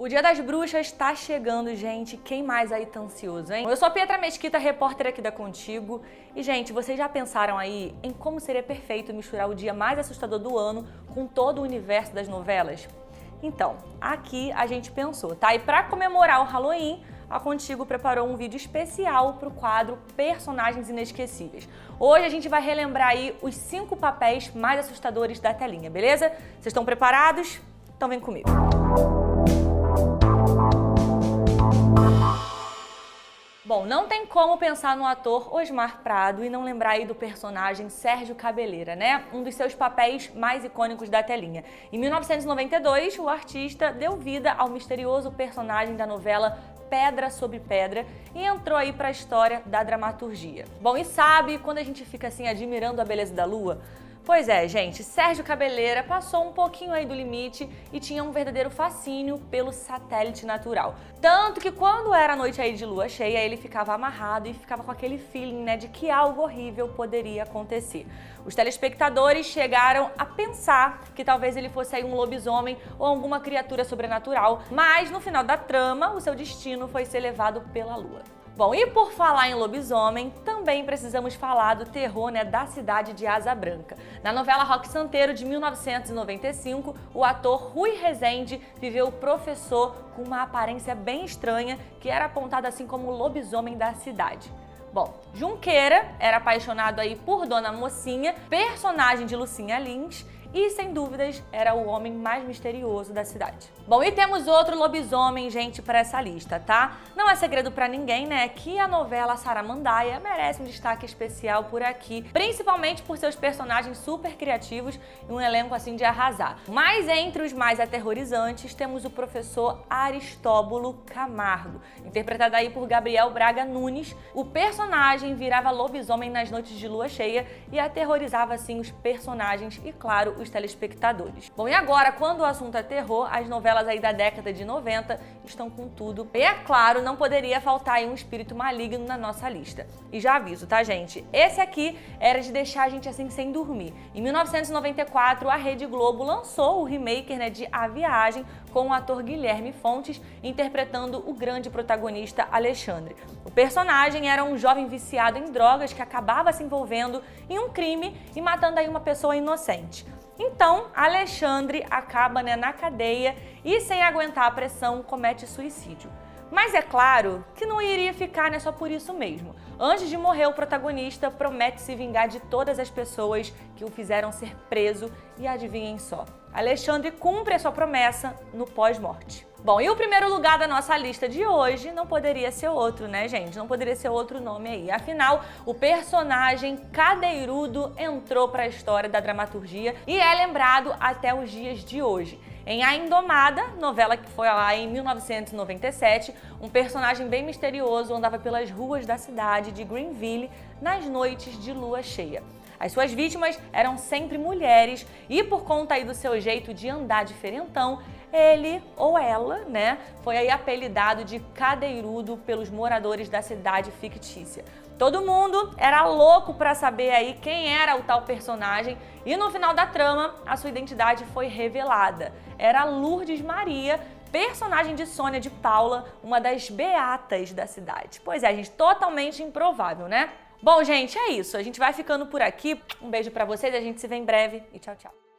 O Dia das Bruxas está chegando, gente. Quem mais aí tá ansioso, hein? Eu sou a Pietra Mesquita, repórter aqui da Contigo. E, gente, vocês já pensaram aí em como seria perfeito misturar o dia mais assustador do ano com todo o universo das novelas? Então, aqui a gente pensou, tá? E para comemorar o Halloween, a Contigo preparou um vídeo especial para o quadro Personagens Inesquecíveis. Hoje a gente vai relembrar aí os cinco papéis mais assustadores da telinha, beleza? Vocês estão preparados? Então vem comigo. Bom, não tem como pensar no ator Osmar Prado e não lembrar aí do personagem Sérgio Cabeleira, né? Um dos seus papéis mais icônicos da telinha. Em 1992, o artista deu vida ao misterioso personagem da novela Pedra sobre Pedra e entrou aí para a história da dramaturgia. Bom, e sabe quando a gente fica assim admirando a beleza da lua? Pois é, gente, Sérgio Cabeleira passou um pouquinho aí do limite e tinha um verdadeiro fascínio pelo satélite natural. Tanto que quando era noite aí de lua cheia, ele ficava amarrado e ficava com aquele feeling, né, de que algo horrível poderia acontecer. Os telespectadores chegaram a pensar que talvez ele fosse aí um lobisomem ou alguma criatura sobrenatural, mas no final da trama, o seu destino foi ser levado pela lua. Bom, e por falar em lobisomem, também precisamos falar do terror né, da cidade de Asa Branca. Na novela Rock Santeiro de 1995, o ator Rui Rezende viveu o professor com uma aparência bem estranha que era apontado assim como o lobisomem da cidade. Bom, Junqueira era apaixonado aí por Dona Mocinha, personagem de Lucinha Lins, e, sem dúvidas, era o homem mais misterioso da cidade. Bom, e temos outro lobisomem, gente, para essa lista, tá? Não é segredo para ninguém, né, que a novela Saramandaia merece um destaque especial por aqui, principalmente por seus personagens super criativos e um elenco assim de arrasar. Mas entre os mais aterrorizantes, temos o professor Aristóbulo Camargo, interpretado aí por Gabriel Braga Nunes. O personagem virava lobisomem nas noites de lua cheia e aterrorizava assim os personagens e, claro, os telespectadores. Bom, e agora, quando o assunto é terror, as novelas aí da década de 90 estão com tudo. E é claro, não poderia faltar aí um espírito maligno na nossa lista. E já aviso, tá, gente? Esse aqui era de deixar a gente assim sem dormir. Em 1994, a Rede Globo lançou o remake né, de A Viagem com o ator Guilherme Fontes interpretando o grande protagonista Alexandre. O personagem era um jovem viciado em drogas que acabava se envolvendo em um crime e matando aí uma pessoa inocente. Então, Alexandre acaba né, na cadeia e, sem aguentar a pressão, comete suicídio. Mas é claro que não iria ficar né, só por isso mesmo. Antes de morrer, o protagonista promete se vingar de todas as pessoas que o fizeram ser preso e adivinhem só, Alexandre cumpre a sua promessa no pós-morte. Bom, e o primeiro lugar da nossa lista de hoje não poderia ser outro, né, gente? Não poderia ser outro nome aí. Afinal, o personagem Cadeirudo entrou para a história da dramaturgia e é lembrado até os dias de hoje. Em A Indomada, novela que foi lá em 1997, um personagem bem misterioso andava pelas ruas da cidade de Greenville nas noites de lua cheia. As suas vítimas eram sempre mulheres e por conta aí do seu jeito de andar diferentão, ele ou ela, né, foi aí apelidado de cadeirudo pelos moradores da cidade fictícia. Todo mundo era louco para saber aí quem era o tal personagem e no final da trama a sua identidade foi revelada. Era Lourdes Maria, personagem de Sônia de Paula, uma das beatas da cidade. Pois é, gente, totalmente improvável, né? Bom, gente, é isso. A gente vai ficando por aqui. Um beijo para vocês, a gente se vê em breve e tchau, tchau.